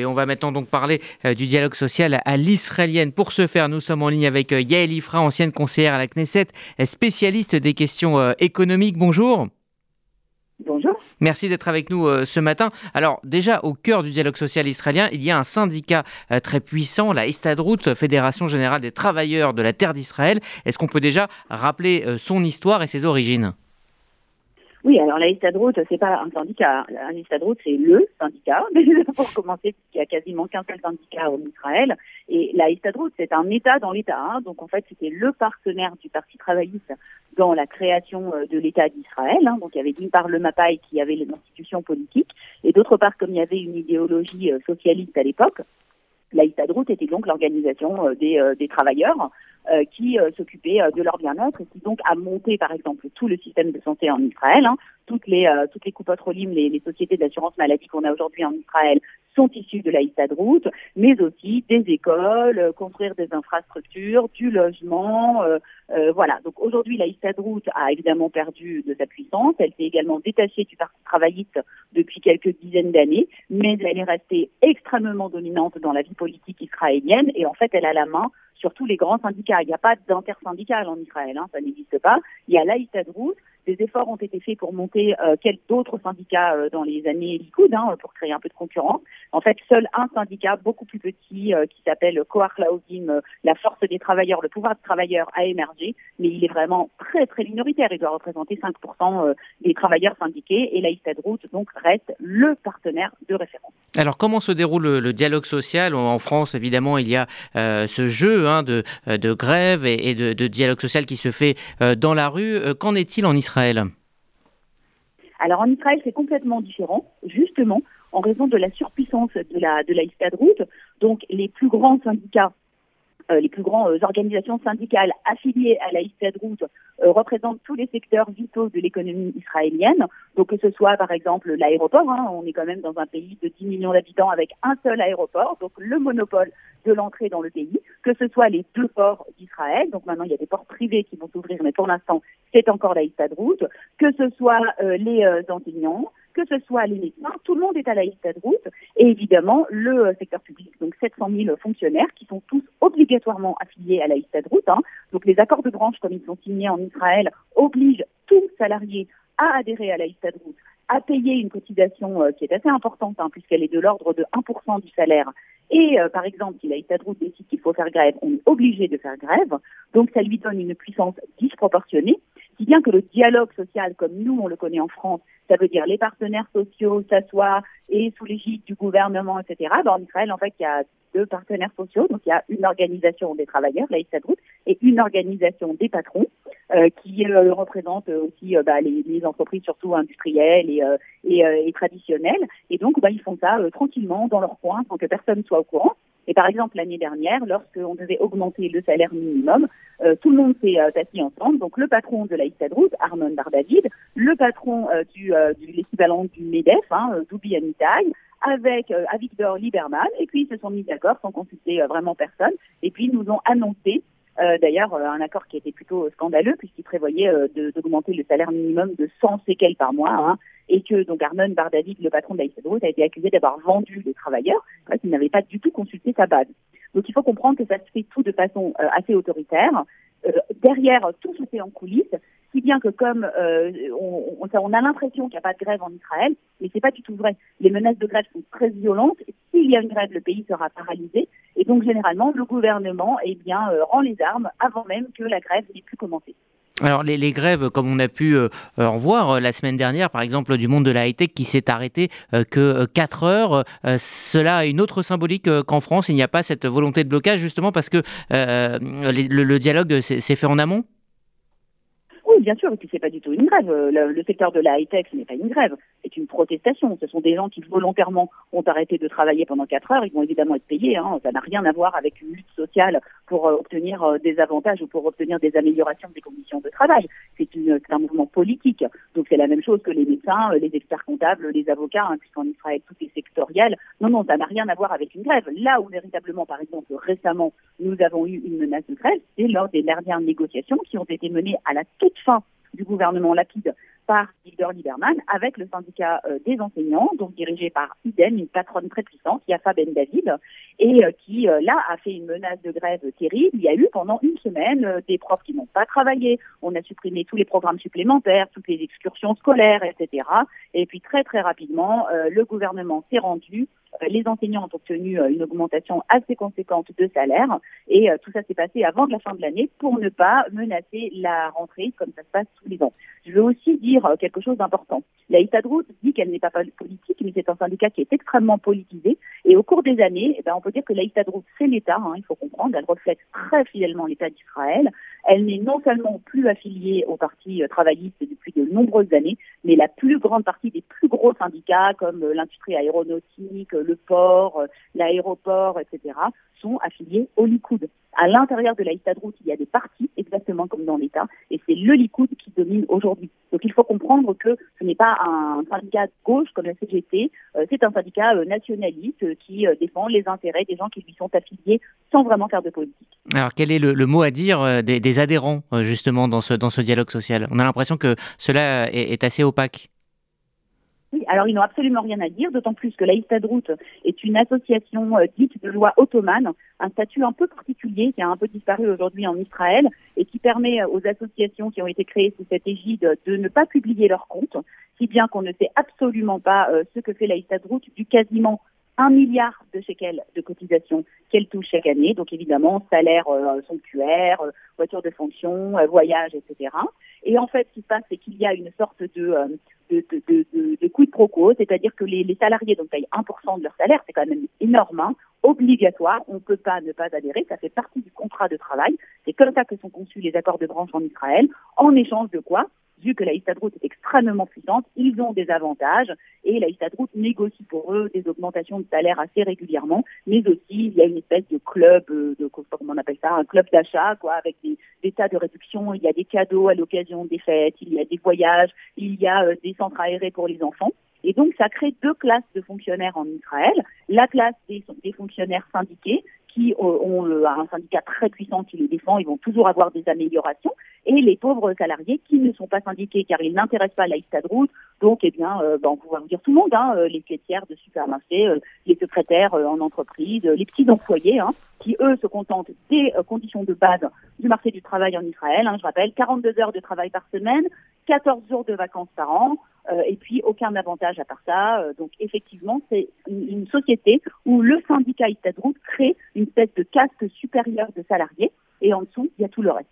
Et on va maintenant donc parler euh, du dialogue social à l'israélienne. Pour ce faire, nous sommes en ligne avec euh, Yael Ifra, ancienne conseillère à la Knesset, spécialiste des questions euh, économiques. Bonjour. Bonjour. Merci d'être avec nous ce matin. Alors déjà, au cœur du dialogue social israélien, il y a un syndicat très puissant, la Histadrut, Fédération générale des travailleurs de la terre d'Israël. Est-ce qu'on peut déjà rappeler son histoire et ses origines? Oui, alors la Histadroute, c'est pas un syndicat. La Histadroute, c'est le syndicat, pour commencer, puisqu'il y a quasiment qu'un seul syndicat en Israël. Et la Histadroute, c'est un État dans l'État. Hein. Donc en fait, c'était le partenaire du Parti travailliste dans la création euh, de l'État d'Israël. Hein. Donc il y avait d'une part le MAPAI qui avait l'institution politique, et d'autre part, comme il y avait une idéologie euh, socialiste à l'époque, la Histadroute était donc l'organisation euh, des, des travailleurs euh, qui euh, s'occupait euh, de leur bien-être et qui donc a monté par exemple tout le système de santé en Israël. Hein. Toutes les toutes les les, sociétés d'assurance maladie qu'on a aujourd'hui en Israël sont issues de la route, mais aussi des écoles, construire des infrastructures, du logement, voilà. Donc aujourd'hui, la route a évidemment perdu de sa puissance. Elle s'est également détachée du Parti travailliste depuis quelques dizaines d'années, mais elle est restée extrêmement dominante dans la vie politique israélienne et en fait, elle a la main sur tous les grands syndicats. Il n'y a pas d'intersyndical en Israël, hein, ça n'existe pas. Il y a l'Aïstadrout. Des efforts ont été faits pour monter euh, d'autres syndicats euh, dans les années Likoud, hein, pour créer un peu de concurrence. En fait, seul un syndicat beaucoup plus petit euh, qui s'appelle Koach Laodim, euh, la force des travailleurs, le pouvoir des travailleurs a émergé, mais il est vraiment très très minoritaire. Il doit représenter 5% des travailleurs syndiqués et l'Aïstadrout donc reste le partenaire de référence. Alors comment se déroule le, dialogue social? En France, évidemment, il y a ce jeu hein, de, grève et, de, dialogue social qui se fait dans la rue. Qu'en est-il en Israël? Alors en Israël, c'est complètement différent, justement, en raison de la surpuissance de la, de la Donc les plus grands syndicats les plus grandes euh, organisations syndicales affiliées à la Histadrout euh, représentent tous les secteurs vitaux de l'économie israélienne. Donc que ce soit par exemple l'aéroport, hein, on est quand même dans un pays de 10 millions d'habitants avec un seul aéroport, donc le monopole de l'entrée dans le pays, que ce soit les deux ports d'Israël, donc maintenant il y a des ports privés qui vont s'ouvrir, mais pour l'instant c'est encore la Histadrout, que ce soit les enseignants, que ce soit les médecins, tout le monde est à la route et évidemment le euh, secteur public, donc 700 000 fonctionnaires qui sont tous obligatoirement affiliés à la route. Hein. Donc les accords de branche, comme ils sont signés en Israël, obligent tout salarié à adhérer à la route, à payer une cotisation euh, qui est assez importante, hein, puisqu'elle est de l'ordre de 1% du salaire. Et euh, par exemple, si la décide qu'il faut faire grève, on est obligé de faire grève. Donc ça lui donne une puissance disproportionnée si bien que le dialogue social, comme nous on le connaît en France, ça veut dire les partenaires sociaux s'assoient et sous l'égide du gouvernement, etc. Ben, en Israël, en fait, il y a deux partenaires sociaux. Donc, il y a une organisation des travailleurs, la et une organisation des patrons, euh, qui euh, représente aussi euh, bah, les, les, entreprises, surtout industrielles et, et, et traditionnelles. Et donc, bah, ils font ça tranquillement dans leur coin, sans que personne soit au courant. Et par exemple, l'année dernière, lorsqu'on devait augmenter le salaire minimum, euh, tout le monde s'est euh, assis ensemble. Donc le patron de la Route, Armand Bardavid, le patron euh, du, du l'équivalent du MEDEF, hein, Amitai, avec Avigdor Lieberman, et puis ils se sont mis d'accord sans consulter vraiment personne, et puis ils nous ont annoncé d'ailleurs un accord qui était plutôt scandaleux puisqu'il prévoyait d'augmenter le salaire minimum de 100 séquelles par mois, hein, et que donc Arnon Bardavid, le patron Route, a été accusé d'avoir vendu les travailleurs, parce qu'il n'avait pas du tout consulté sa base. Donc il faut comprendre que ça se fait tout de façon euh, assez autoritaire. Euh, derrière, tout se fait en coulisses, si bien que comme euh, on, on, a l'impression qu'il n'y a pas de grève en Israël, mais c'est pas du tout vrai. Les menaces de grève sont très violentes. S'il y a une grève, le pays sera paralysé. Et donc généralement, le gouvernement eh bien, rend les armes avant même que la grève n'ait pu commencer. Alors les, grèves, comme on a pu euh, en voir euh, la semaine dernière, par exemple du monde de la high-tech qui s'est arrêté euh, que 4 heures, cela a une autre symbolique qu'en France. Il n'y a pas cette volonté de blocage justement parce que le, dialogue s'est fait en amont? Oui, bien sûr, et puis c'est pas du tout une grève. Le, secteur de la high-tech, ce n'est pas une grève, c'est une protestation. Ce sont des gens qui volontairement ont arrêté de travailler pendant 4 heures. Ils vont évidemment être payés. Hein. Ça n'a rien à voir avec une lutte sociale pour obtenir des avantages ou pour obtenir des améliorations des conditions de travail c'est un mouvement politique. Donc c'est la même chose que les médecins, euh, les experts comptables, les avocats, hein, puisqu'en Israël tout est sectoriel. Non, non, ça n'a rien à voir avec une grève. Là où véritablement, par exemple, récemment, nous avons eu une menace de grève, c'est lors des dernières négociations qui ont été menées à la toute fin du gouvernement Lapide par Leader Lieberman avec le syndicat euh, des enseignants, donc dirigé par IDEM, une patronne très puissante, Yafa Ben David, et euh, qui euh, là a fait une menace de grève terrible. Il y a eu pendant une semaine des profs qui n'ont pas travaillé, on a supprimé tous les programmes supplémentaires, toutes les excursions scolaires, etc. Et puis très très rapidement, le gouvernement s'est rendu les enseignants ont obtenu une augmentation assez conséquente de salaire et tout ça s'est passé avant la fin de l'année pour ne pas menacer la rentrée comme ça se passe tous les ans. Je veux aussi dire euh, quelque chose d'important. La Itadroute dit qu'elle n'est pas politique, mais c'est un syndicat qui est extrêmement politisé. Et au cours des années, eh ben, on peut dire que la Itadroute, c'est l'État, hein, il faut comprendre, elle reflète très fidèlement l'État d'Israël. Elle n'est non seulement plus affiliée au parti euh, travailliste depuis de nombreuses années, mais la plus grande partie des plus gros syndicats, comme euh, l'industrie aéronautique, le port, l'aéroport, etc., sont affiliés au Likoud. À l'intérieur de la Itadroute, il y a des partis, exactement comme dans l'État, et c'est le Likoud qui domine aujourd'hui. Donc il faut comprendre que ce n'est pas un syndicat de gauche comme la CGT, euh, c'est un syndicat euh, nationaliste euh, qui défend les intérêts des gens qui lui sont affiliés sans vraiment faire de politique. Alors quel est le, mot à dire des, adhérents justement dans ce, dans ce dialogue social? On a l'impression que cela est assez opaque. Oui, alors ils n'ont absolument rien à dire, d'autant plus que la Route est une association euh, dite de loi ottomane, un statut un peu particulier qui a un peu disparu aujourd'hui en Israël et qui permet euh, aux associations qui ont été créées sous cette égide de ne pas publier leurs comptes, si bien qu'on ne sait absolument pas euh, ce que fait la Route du quasiment un milliard de shekels de cotisation qu'elle touche chaque année. Donc évidemment, salaire euh, somptuaire, voiture de fonction, voyage, etc. Et en fait, ce qui se passe, c'est qu'il y a une sorte de, de, de, de, de coup de pro quo, c'est-à-dire que les, les, salariés donc, payent 1% de leur salaire, c'est quand même énorme, hein, obligatoire, on ne peut pas ne pas adhérer, ça fait partie du contrat de travail. C'est comme ça que sont conçus les accords de branche en Israël, en échange de quoi vu que la Histadroute est extrêmement puissante, ils ont des avantages et la Histadroute négocie pour eux des augmentations de salaire assez régulièrement, mais aussi il y a une espèce de club, euh, de comment on appelle ça, un club d'achat, quoi, avec des, tas de réductions. Il y a des cadeaux à l'occasion des fêtes, il y a des voyages, il y a euh, des centres aérés pour les enfants. Et donc, ça crée deux classes de fonctionnaires en Israël. La classe des, des fonctionnaires syndiqués, qui ont un syndicat très puissant qui les défend, ils vont toujours avoir des améliorations, et les pauvres salariés qui ne sont pas syndiqués car ils n'intéressent pas la route, donc eh bien, euh, ben, on pourrait vous dire tout le monde, hein, euh, les caissières de supermarché, euh, les secrétaires en entreprise, les petits employés, hein, qui eux se contentent des conditions de base du marché du travail en Israël. Hein, je rappelle, 42 heures de travail par semaine, 14 jours de vacances par an, et puis aucun avantage à part ça. donc effectivement, c'est une, société où le syndicat Istadrout crée une espèce de caste supérieure de salariés et en dessous, il y a tout le reste.